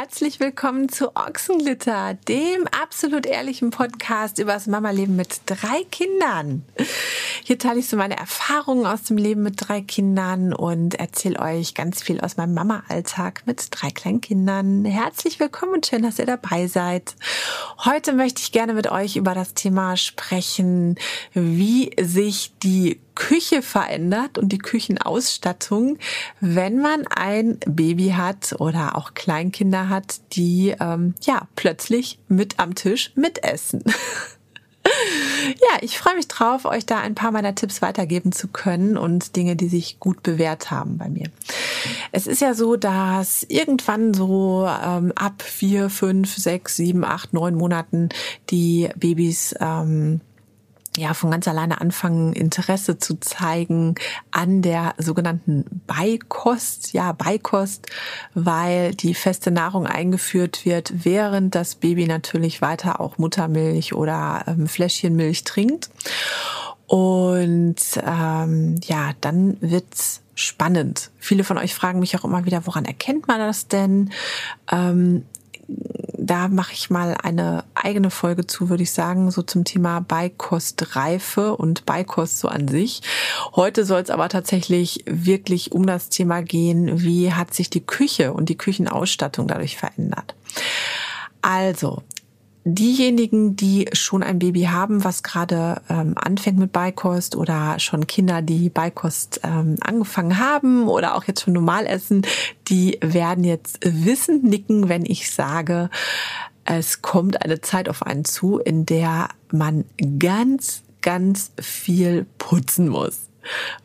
herzlich willkommen zu Ochsenglitter, dem absolut ehrlichen Podcast über das Mama-Leben mit drei Kindern. Hier teile ich so meine Erfahrungen aus dem Leben mit drei Kindern und erzähle euch ganz viel aus meinem Mama-Alltag mit drei kleinen Kindern. Herzlich willkommen und schön, dass ihr dabei seid. Heute möchte ich gerne mit euch über das Thema sprechen, wie sich die Küche verändert und die Küchenausstattung, wenn man ein Baby hat oder auch Kleinkinder hat, die ähm, ja plötzlich mit am Tisch mitessen. Ja, ich freue mich drauf, euch da ein paar meiner Tipps weitergeben zu können und Dinge, die sich gut bewährt haben bei mir. Es ist ja so, dass irgendwann so ähm, ab vier, fünf, sechs, sieben, acht, neun Monaten die Babys ähm, ja von ganz alleine anfangen, Interesse zu zeigen an der sogenannten Beikost. Ja, Beikost, weil die feste Nahrung eingeführt wird, während das Baby natürlich weiter auch Muttermilch oder ähm, Fläschchenmilch trinkt. Und ähm, ja, dann wird's spannend. Viele von euch fragen mich auch immer wieder, woran erkennt man das denn? Ähm, da mache ich mal eine eigene Folge zu, würde ich sagen, so zum Thema Beikostreife und Beikost so an sich. Heute soll es aber tatsächlich wirklich um das Thema gehen, wie hat sich die Küche und die Küchenausstattung dadurch verändert. Also, diejenigen, die schon ein Baby haben, was gerade ähm, anfängt mit Beikost oder schon Kinder, die Beikost ähm, angefangen haben oder auch jetzt schon normal essen, die werden jetzt wissend nicken, wenn ich sage, es kommt eine Zeit auf einen zu, in der man ganz, ganz viel putzen muss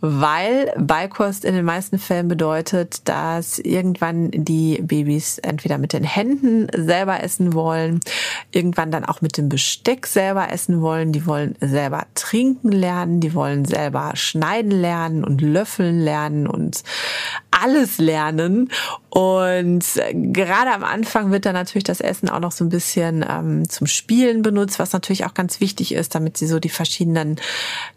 weil Beikost in den meisten Fällen bedeutet, dass irgendwann die Babys entweder mit den Händen selber essen wollen, irgendwann dann auch mit dem Besteck selber essen wollen, die wollen selber trinken lernen, die wollen selber schneiden lernen und löffeln lernen und alles lernen. Und gerade am Anfang wird dann natürlich das Essen auch noch so ein bisschen ähm, zum Spielen benutzt, was natürlich auch ganz wichtig ist, damit sie so die verschiedenen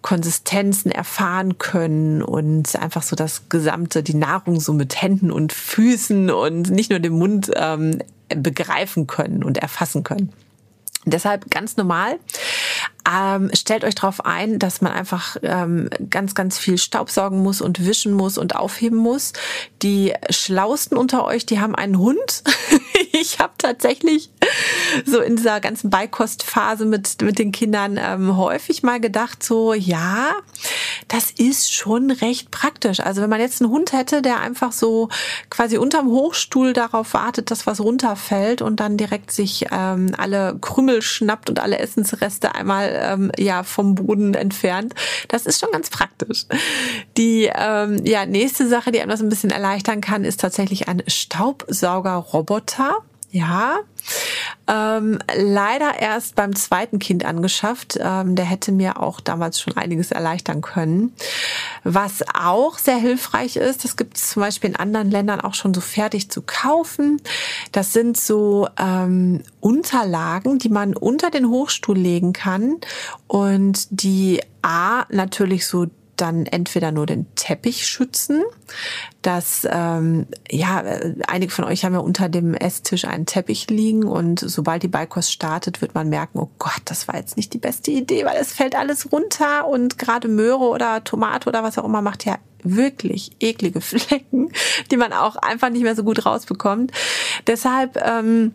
Konsistenzen erfahren können und einfach so das gesamte, die Nahrung so mit Händen und Füßen und nicht nur dem Mund ähm, begreifen können und erfassen können. Deshalb ganz normal. Ähm, stellt euch darauf ein, dass man einfach ähm, ganz, ganz viel Staubsaugen muss und wischen muss und aufheben muss. Die Schlausten unter euch, die haben einen Hund. ich habe tatsächlich so in dieser ganzen Beikostphase mit, mit den Kindern ähm, häufig mal gedacht, so ja, das ist schon recht praktisch. Also wenn man jetzt einen Hund hätte, der einfach so quasi unterm Hochstuhl darauf wartet, dass was runterfällt und dann direkt sich ähm, alle Krümel schnappt und alle Essensreste einmal ähm, ja vom Boden entfernt. Das ist schon ganz praktisch. Die ähm, ja nächste Sache, die einem das ein bisschen erleichtern kann, ist tatsächlich ein Staubsaugerroboter. Ja, ähm, leider erst beim zweiten Kind angeschafft. Ähm, der hätte mir auch damals schon einiges erleichtern können. Was auch sehr hilfreich ist, das gibt es zum Beispiel in anderen Ländern auch schon so fertig zu kaufen. Das sind so ähm, Unterlagen, die man unter den Hochstuhl legen kann und die A natürlich so dann entweder nur den Teppich schützen, dass ähm, ja einige von euch haben ja unter dem Esstisch einen Teppich liegen und sobald die Beikost startet, wird man merken, oh Gott, das war jetzt nicht die beste Idee, weil es fällt alles runter und gerade Möhre oder Tomate oder was auch immer macht ja wirklich eklige Flecken, die man auch einfach nicht mehr so gut rausbekommt. Deshalb ähm,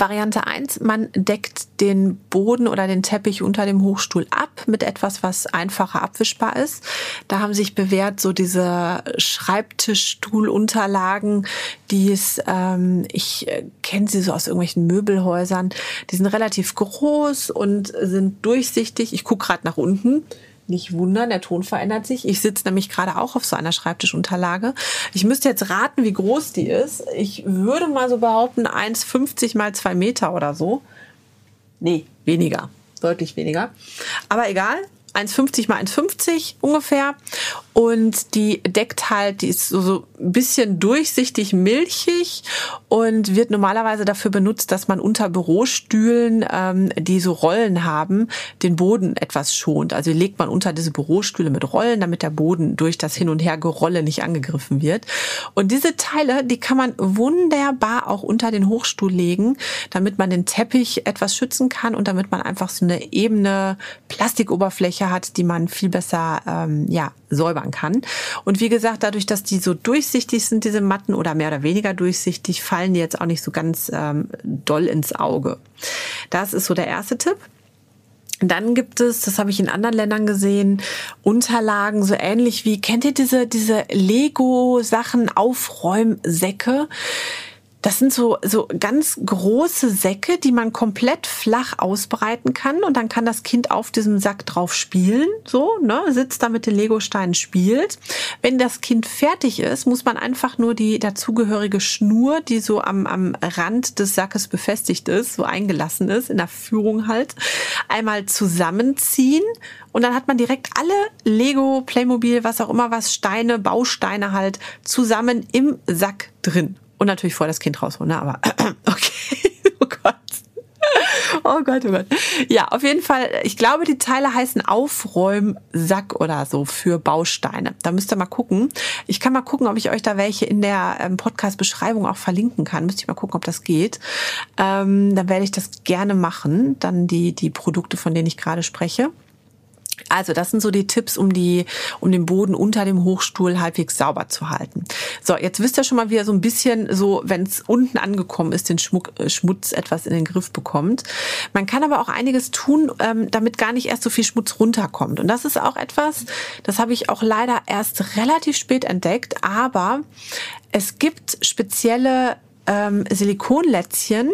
Variante eins: man deckt den Boden oder den Teppich unter dem Hochstuhl ab mit etwas, was einfacher abwischbar ist. Da haben sich bewährt so diese Schreibtischstuhlunterlagen, die es, ähm, ich äh, kenne sie so aus irgendwelchen Möbelhäusern, die sind relativ groß und sind durchsichtig. Ich gucke gerade nach unten nicht wundern, der Ton verändert sich. Ich sitze nämlich gerade auch auf so einer Schreibtischunterlage. Ich müsste jetzt raten, wie groß die ist. Ich würde mal so behaupten, 1,50 mal 2 Meter oder so. Nee, weniger. Deutlich weniger. Aber egal. 1,50 mal 1,50 ungefähr. Und die deckt halt, die ist so, so ein bisschen durchsichtig milchig und wird normalerweise dafür benutzt, dass man unter Bürostühlen, ähm, die so Rollen haben, den Boden etwas schont. Also legt man unter diese Bürostühle mit Rollen, damit der Boden durch das Hin- und Hergerolle nicht angegriffen wird. Und diese Teile, die kann man wunderbar auch unter den Hochstuhl legen, damit man den Teppich etwas schützen kann und damit man einfach so eine ebene Plastikoberfläche hat, die man viel besser ähm, ja, säubern kann. Und wie gesagt, dadurch, dass die so durchsichtig sind, diese Matten oder mehr oder weniger durchsichtig, fallen die jetzt auch nicht so ganz ähm, doll ins Auge. Das ist so der erste Tipp. Dann gibt es, das habe ich in anderen Ländern gesehen, Unterlagen so ähnlich wie, kennt ihr diese, diese Lego-Sachen, Aufräumsäcke? Das sind so, so ganz große Säcke, die man komplett flach ausbreiten kann und dann kann das Kind auf diesem Sack drauf spielen, so, ne, sitzt da mit den Legosteinen, spielt. Wenn das Kind fertig ist, muss man einfach nur die dazugehörige Schnur, die so am, am Rand des Sackes befestigt ist, so eingelassen ist, in der Führung halt, einmal zusammenziehen und dann hat man direkt alle Lego, Playmobil, was auch immer was, Steine, Bausteine halt zusammen im Sack drin. Und natürlich vor das Kind rausholen, ne? aber okay. oh Gott. Oh Gott, oh Gott. Ja, auf jeden Fall, ich glaube, die Teile heißen Aufräumsack oder so für Bausteine. Da müsst ihr mal gucken. Ich kann mal gucken, ob ich euch da welche in der ähm, Podcast-Beschreibung auch verlinken kann. Müsste ich mal gucken, ob das geht. Ähm, dann werde ich das gerne machen. Dann die, die Produkte, von denen ich gerade spreche. Also, das sind so die Tipps, um die, um den Boden unter dem Hochstuhl halbwegs sauber zu halten. So, jetzt wisst ihr schon mal, wie ihr so ein bisschen so, wenn es unten angekommen ist, den Schmuck, äh, Schmutz etwas in den Griff bekommt. Man kann aber auch einiges tun, ähm, damit gar nicht erst so viel Schmutz runterkommt. Und das ist auch etwas, das habe ich auch leider erst relativ spät entdeckt, aber es gibt spezielle ähm, Silikonlätzchen,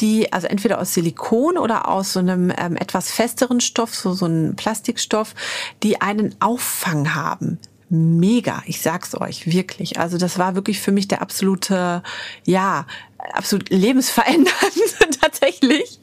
die also entweder aus Silikon oder aus so einem ähm, etwas festeren Stoff, so so ein Plastikstoff, die einen Auffang haben. Mega, ich sag's euch wirklich. Also das war wirklich für mich der absolute, ja, absolut lebensverändernd tatsächlich.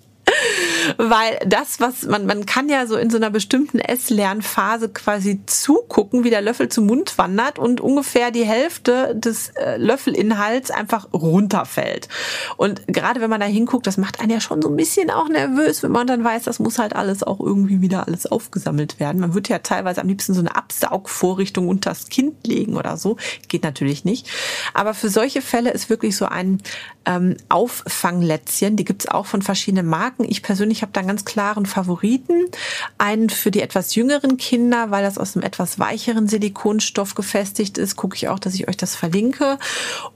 Weil das, was man, man kann ja so in so einer bestimmten Esslernphase quasi zugucken, wie der Löffel zum Mund wandert und ungefähr die Hälfte des äh, Löffelinhalts einfach runterfällt. Und gerade wenn man da hinguckt, das macht einen ja schon so ein bisschen auch nervös, wenn man dann weiß, das muss halt alles auch irgendwie wieder alles aufgesammelt werden. Man würde ja teilweise am liebsten so eine Absaugvorrichtung unter das Kind legen oder so. Geht natürlich nicht. Aber für solche Fälle ist wirklich so ein ähm, Auffanglätzchen, die gibt's auch von verschiedenen Marken. Ich persönlich habe da einen ganz klaren Favoriten. Einen für die etwas jüngeren Kinder, weil das aus einem etwas weicheren Silikonstoff gefestigt ist. Gucke ich auch, dass ich euch das verlinke.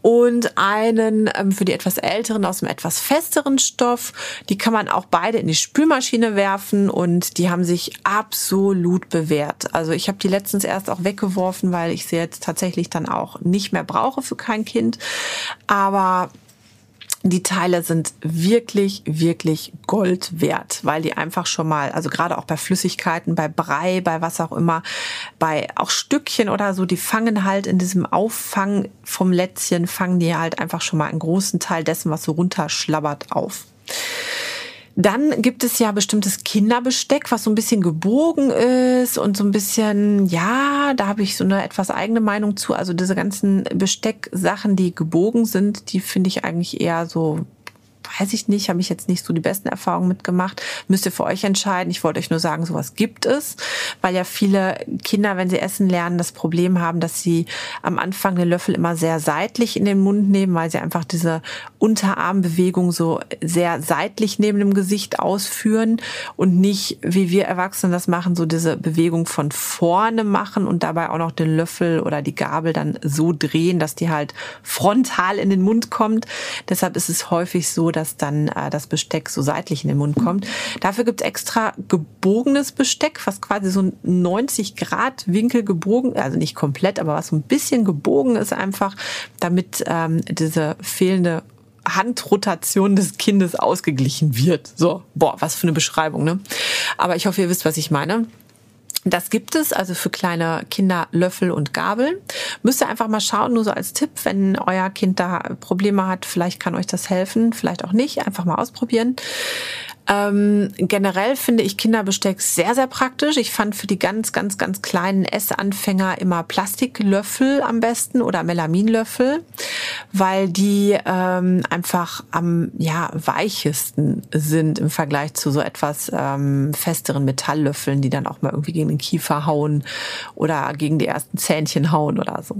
Und einen ähm, für die etwas älteren aus einem etwas festeren Stoff. Die kann man auch beide in die Spülmaschine werfen und die haben sich absolut bewährt. Also ich habe die letztens erst auch weggeworfen, weil ich sie jetzt tatsächlich dann auch nicht mehr brauche für kein Kind. Aber die Teile sind wirklich, wirklich Gold wert, weil die einfach schon mal, also gerade auch bei Flüssigkeiten, bei Brei, bei was auch immer, bei auch Stückchen oder so, die fangen halt in diesem Auffang vom Lätzchen, fangen die halt einfach schon mal einen großen Teil dessen, was so runterschlabbert, auf. Dann gibt es ja bestimmtes Kinderbesteck, was so ein bisschen gebogen ist und so ein bisschen, ja, da habe ich so eine etwas eigene Meinung zu. Also diese ganzen Bestecksachen, die gebogen sind, die finde ich eigentlich eher so weiß ich nicht, habe ich jetzt nicht so die besten Erfahrungen mitgemacht. Müsst ihr für euch entscheiden. Ich wollte euch nur sagen, sowas gibt es, weil ja viele Kinder, wenn sie essen lernen, das Problem haben, dass sie am Anfang den Löffel immer sehr seitlich in den Mund nehmen, weil sie einfach diese Unterarmbewegung so sehr seitlich neben dem Gesicht ausführen und nicht, wie wir Erwachsenen das machen, so diese Bewegung von vorne machen und dabei auch noch den Löffel oder die Gabel dann so drehen, dass die halt frontal in den Mund kommt. Deshalb ist es häufig so, dass dann äh, das Besteck so seitlich in den Mund kommt. Dafür gibt's extra gebogenes Besteck, was quasi so 90 Grad Winkel gebogen, also nicht komplett, aber was so ein bisschen gebogen ist einfach, damit ähm, diese fehlende Handrotation des Kindes ausgeglichen wird. So, boah, was für eine Beschreibung, ne? Aber ich hoffe, ihr wisst, was ich meine. Das gibt es also für kleine Kinder Löffel und Gabeln. Müsst ihr einfach mal schauen, nur so als Tipp, wenn euer Kind da Probleme hat, vielleicht kann euch das helfen, vielleicht auch nicht, einfach mal ausprobieren. Ähm, generell finde ich Kinderbesteck sehr, sehr praktisch. Ich fand für die ganz, ganz, ganz kleinen Essanfänger immer Plastiklöffel am besten oder Melaminlöffel, weil die ähm, einfach am ja, weichesten sind im Vergleich zu so etwas ähm, festeren Metalllöffeln, die dann auch mal irgendwie gegen den Kiefer hauen oder gegen die ersten Zähnchen hauen oder so.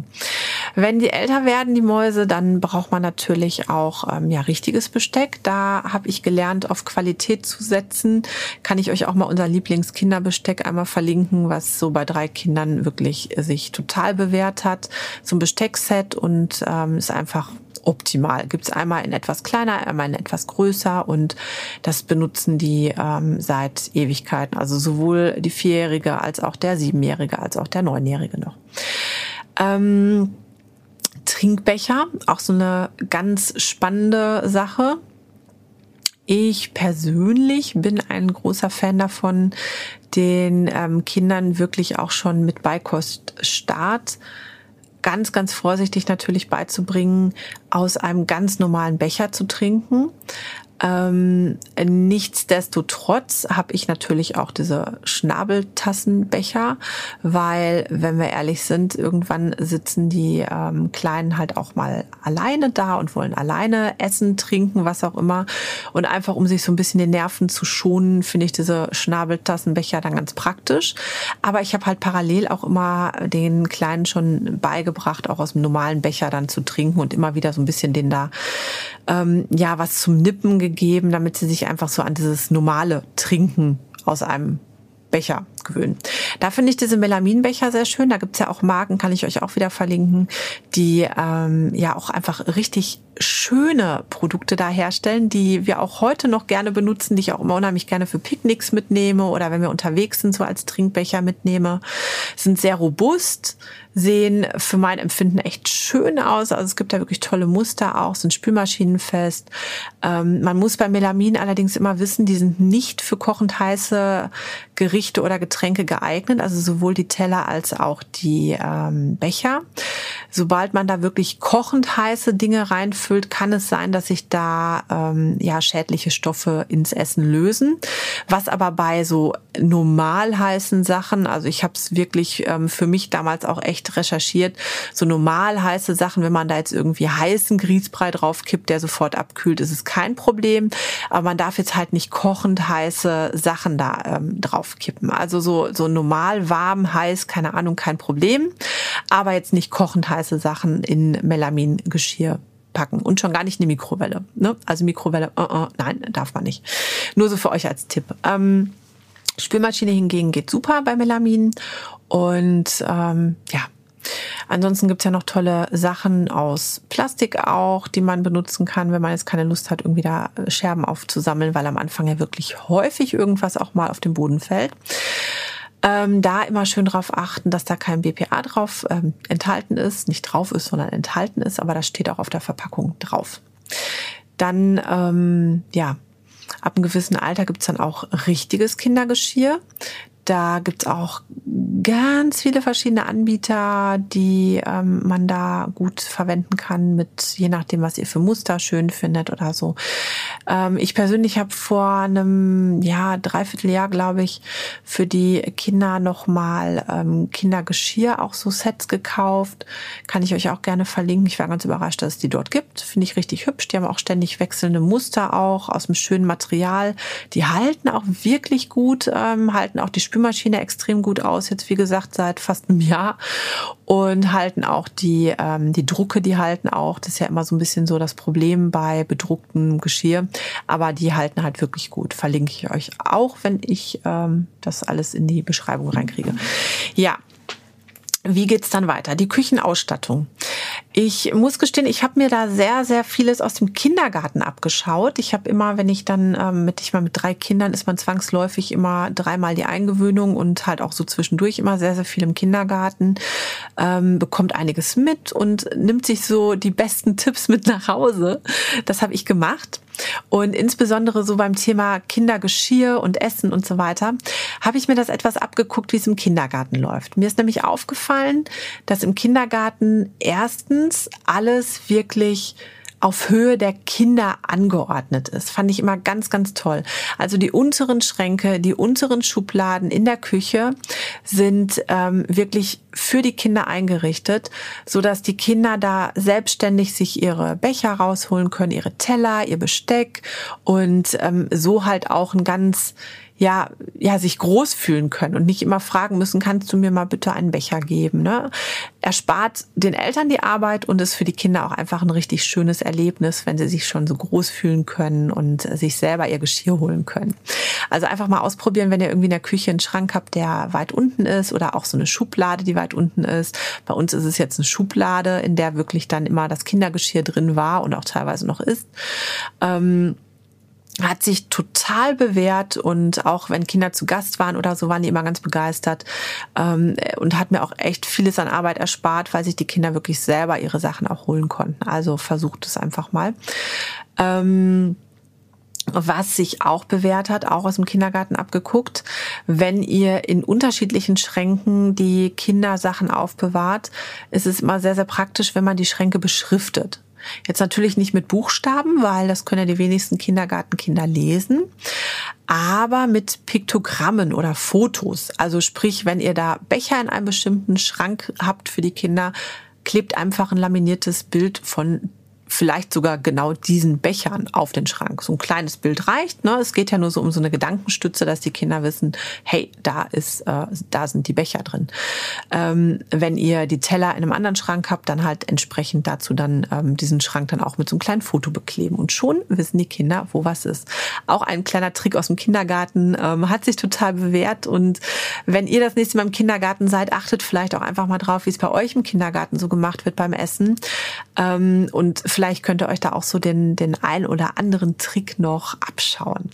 Wenn die älter werden, die Mäuse, dann braucht man natürlich auch ähm, ja, richtiges Besteck. Da habe ich gelernt, auf Qualität Qualität zu setzen, kann ich euch auch mal unser Lieblingskinderbesteck einmal verlinken, was so bei drei Kindern wirklich sich total bewährt hat. So Besteckset und ähm, ist einfach optimal. Gibt es einmal in etwas kleiner, einmal in etwas größer und das benutzen die ähm, seit Ewigkeiten. Also sowohl die Vierjährige als auch der Siebenjährige als auch der Neunjährige noch. Ähm, Trinkbecher, auch so eine ganz spannende Sache. Ich persönlich bin ein großer Fan davon, den ähm, Kindern wirklich auch schon mit Beikoststart ganz, ganz vorsichtig natürlich beizubringen, aus einem ganz normalen Becher zu trinken. Ähm, nichtsdestotrotz habe ich natürlich auch diese Schnabeltassenbecher, weil, wenn wir ehrlich sind, irgendwann sitzen die ähm, Kleinen halt auch mal alleine da und wollen alleine essen, trinken, was auch immer. Und einfach, um sich so ein bisschen den Nerven zu schonen, finde ich diese Schnabeltassenbecher dann ganz praktisch. Aber ich habe halt parallel auch immer den Kleinen schon beigebracht, auch aus dem normalen Becher dann zu trinken und immer wieder so ein bisschen den da, ähm, ja, was zum Nippen gegeben, damit sie sich einfach so an dieses normale Trinken aus einem Becher gewöhnen. Da finde ich diese Melaminbecher sehr schön. Da gibt's ja auch Marken, kann ich euch auch wieder verlinken, die ähm, ja auch einfach richtig schöne Produkte da herstellen, die wir auch heute noch gerne benutzen, die ich auch immer unheimlich gerne für Picknicks mitnehme oder wenn wir unterwegs sind, so als Trinkbecher mitnehme. Sind sehr robust, sehen für mein Empfinden echt schön aus. Also es gibt da wirklich tolle Muster auch, sind spülmaschinenfest. Ähm, man muss bei Melamin allerdings immer wissen, die sind nicht für kochend heiße Gerichte oder Getränke geeignet, also sowohl die Teller als auch die ähm, Becher. Sobald man da wirklich kochend heiße Dinge reinfüllt, kann es sein, dass sich da ähm, ja schädliche Stoffe ins Essen lösen. Was aber bei so normal heißen Sachen, also ich habe es wirklich ähm, für mich damals auch echt recherchiert, so normal heiße Sachen, wenn man da jetzt irgendwie heißen Grießbrei draufkippt, der sofort abkühlt, ist es kein Problem. Aber man darf jetzt halt nicht kochend heiße Sachen da ähm, draufkippen. Also so, so normal, warm, heiß, keine Ahnung, kein Problem. Aber jetzt nicht kochend heiße Sachen in Melamingeschirr packen und schon gar nicht eine Mikrowelle. Ne? Also Mikrowelle, uh -uh, nein, darf man nicht. Nur so für euch als Tipp. Ähm, Spülmaschine hingegen geht super bei Melamin und ähm, ja, Ansonsten gibt's ja noch tolle Sachen aus Plastik auch, die man benutzen kann, wenn man jetzt keine Lust hat, irgendwie da äh, Scherben aufzusammeln, weil am Anfang ja wirklich häufig irgendwas auch mal auf den Boden fällt. Ähm, da immer schön drauf achten, dass da kein BPA drauf ähm, enthalten ist, nicht drauf ist, sondern enthalten ist, aber das steht auch auf der Verpackung drauf. Dann, ähm, ja, ab einem gewissen Alter gibt's dann auch richtiges Kindergeschirr. Da gibt's auch ganz viele verschiedene Anbieter, die ähm, man da gut verwenden kann, mit je nachdem, was ihr für Muster schön findet oder so. Ähm, ich persönlich habe vor einem ja Dreivierteljahr, glaube ich, für die Kinder nochmal ähm, Kindergeschirr, auch so Sets gekauft. Kann ich euch auch gerne verlinken. Ich war ganz überrascht, dass es die dort gibt. Finde ich richtig hübsch. Die haben auch ständig wechselnde Muster auch aus einem schönen Material. Die halten auch wirklich gut, ähm, halten auch die Spül Spülmaschine extrem gut aus, jetzt wie gesagt seit fast einem Jahr und halten auch die, ähm, die Drucke, die halten auch. Das ist ja immer so ein bisschen so das Problem bei bedrucktem Geschirr, aber die halten halt wirklich gut. Verlinke ich euch auch, wenn ich ähm, das alles in die Beschreibung reinkriege. Ja, wie geht's dann weiter? Die Küchenausstattung. Ich muss gestehen, ich habe mir da sehr, sehr vieles aus dem Kindergarten abgeschaut. Ich habe immer, wenn ich dann ähm, mit, ich mal mit drei Kindern ist man zwangsläufig immer dreimal die Eingewöhnung und halt auch so zwischendurch immer sehr, sehr viel im Kindergarten, ähm, bekommt einiges mit und nimmt sich so die besten Tipps mit nach Hause. Das habe ich gemacht. Und insbesondere so beim Thema Kindergeschirr und Essen und so weiter, habe ich mir das etwas abgeguckt, wie es im Kindergarten läuft. Mir ist nämlich aufgefallen, dass im Kindergarten erstens alles wirklich auf Höhe der Kinder angeordnet ist. Fand ich immer ganz, ganz toll. Also die unteren Schränke, die unteren Schubladen in der Küche sind ähm, wirklich für die Kinder eingerichtet, so dass die Kinder da selbstständig sich ihre Becher rausholen können, ihre Teller, ihr Besteck und ähm, so halt auch ein ganz ja, ja, sich groß fühlen können und nicht immer fragen müssen, kannst du mir mal bitte einen Becher geben, ne? Erspart den Eltern die Arbeit und ist für die Kinder auch einfach ein richtig schönes Erlebnis, wenn sie sich schon so groß fühlen können und sich selber ihr Geschirr holen können. Also einfach mal ausprobieren, wenn ihr irgendwie in der Küche einen Schrank habt, der weit unten ist oder auch so eine Schublade, die weit unten ist. Bei uns ist es jetzt eine Schublade, in der wirklich dann immer das Kindergeschirr drin war und auch teilweise noch ist. Ähm, hat sich total bewährt und auch wenn Kinder zu Gast waren oder so, waren die immer ganz begeistert ähm, und hat mir auch echt vieles an Arbeit erspart, weil sich die Kinder wirklich selber ihre Sachen auch holen konnten. Also versucht es einfach mal. Ähm, was sich auch bewährt hat, auch aus dem Kindergarten abgeguckt, wenn ihr in unterschiedlichen Schränken die Kindersachen aufbewahrt, ist es immer sehr, sehr praktisch, wenn man die Schränke beschriftet. Jetzt natürlich nicht mit Buchstaben, weil das können ja die wenigsten Kindergartenkinder lesen, aber mit Piktogrammen oder Fotos. Also sprich, wenn ihr da Becher in einem bestimmten Schrank habt für die Kinder, klebt einfach ein laminiertes Bild von vielleicht sogar genau diesen Bechern auf den Schrank. So ein kleines Bild reicht. Ne? Es geht ja nur so um so eine Gedankenstütze, dass die Kinder wissen, hey, da ist, äh, da sind die Becher drin. Ähm, wenn ihr die Teller in einem anderen Schrank habt, dann halt entsprechend dazu dann ähm, diesen Schrank dann auch mit so einem kleinen Foto bekleben. Und schon wissen die Kinder, wo was ist. Auch ein kleiner Trick aus dem Kindergarten ähm, hat sich total bewährt. Und wenn ihr das nächste Mal im Kindergarten seid, achtet vielleicht auch einfach mal drauf, wie es bei euch im Kindergarten so gemacht wird beim Essen. Ähm, und vielleicht könnt ihr euch da auch so den, den ein oder anderen Trick noch abschauen.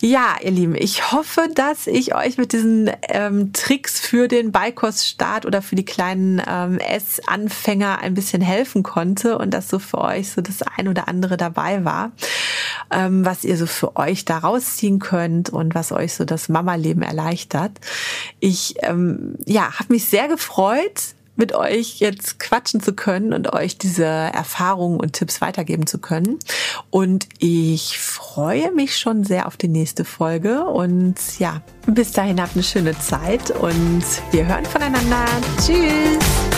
Ja, ihr Lieben, ich hoffe, dass ich euch mit diesen ähm, Tricks für den Beikoststart oder für die kleinen ähm, Essanfänger ein bisschen helfen konnte und dass so für euch so das ein oder andere dabei war, ähm, was ihr so für euch da rausziehen könnt und was euch so das Mama-Leben erleichtert. Ich ähm, ja, habe mich sehr gefreut, mit euch jetzt quatschen zu können und euch diese Erfahrungen und Tipps weitergeben zu können. Und ich freue mich schon sehr auf die nächste Folge. Und ja, bis dahin habt eine schöne Zeit und wir hören voneinander. Tschüss!